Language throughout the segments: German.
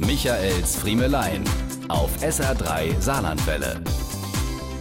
Michaels Friemelein auf SR3 Saarlandwelle.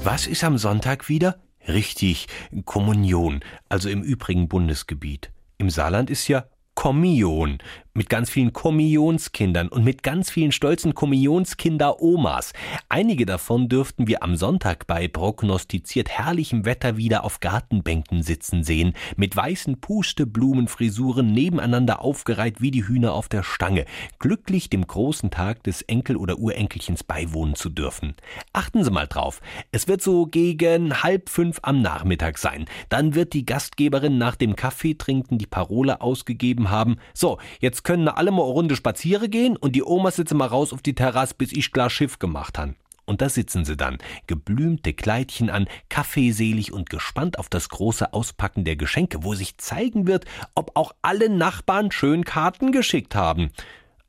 Was ist am Sonntag wieder? Richtig, Kommunion, also im übrigen Bundesgebiet. Im Saarland ist ja Kommunion mit ganz vielen Kommunionskindern und mit ganz vielen stolzen Kommunionskinder-Omas. Einige davon dürften wir am Sonntag bei prognostiziert herrlichem Wetter wieder auf Gartenbänken sitzen sehen, mit weißen Pusteblumenfrisuren nebeneinander aufgereiht wie die Hühner auf der Stange, glücklich dem großen Tag des Enkel- oder Urenkelchens beiwohnen zu dürfen. Achten Sie mal drauf, es wird so gegen halb fünf am Nachmittag sein. Dann wird die Gastgeberin nach dem Kaffeetrinken die Parole ausgegeben haben, so, jetzt können alle mal eine Runde spazieren gehen und die Oma sitze mal raus auf die Terrasse, bis ich klar Schiff gemacht han. Und da sitzen sie dann, geblümte Kleidchen an, kaffeeselig und gespannt auf das große Auspacken der Geschenke, wo sich zeigen wird, ob auch alle Nachbarn schön Karten geschickt haben.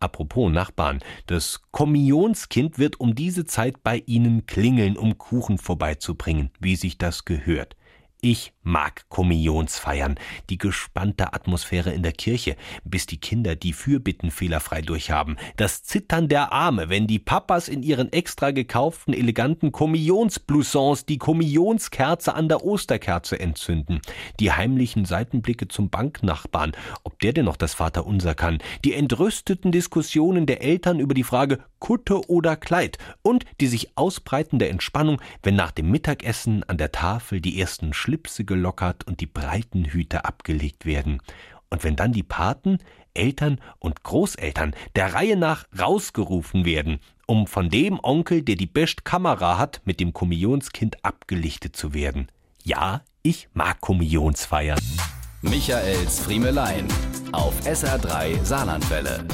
Apropos Nachbarn, das Kommunionskind wird um diese Zeit bei Ihnen klingeln, um Kuchen vorbeizubringen, wie sich das gehört. Ich mag Kommunionsfeiern, die gespannte Atmosphäre in der Kirche, bis die Kinder die Fürbitten fehlerfrei durchhaben, das Zittern der Arme, wenn die Papas in ihren extra gekauften eleganten Kommunionsbloussons die Kommunionskerze an der Osterkerze entzünden, die heimlichen Seitenblicke zum Banknachbarn, ob der denn noch das Vaterunser kann, die entrüsteten Diskussionen der Eltern über die Frage Kutte oder Kleid und die sich ausbreitende Entspannung, wenn nach dem Mittagessen an der Tafel die ersten Schlipse gelockert und die breiten Hüte abgelegt werden. Und wenn dann die Paten, Eltern und Großeltern der Reihe nach rausgerufen werden, um von dem Onkel, der die best Kamera hat, mit dem Kommunionskind abgelichtet zu werden. Ja, ich mag Kommunionsfeiern. Michaels Friemelein auf SR3 Saarlandwelle.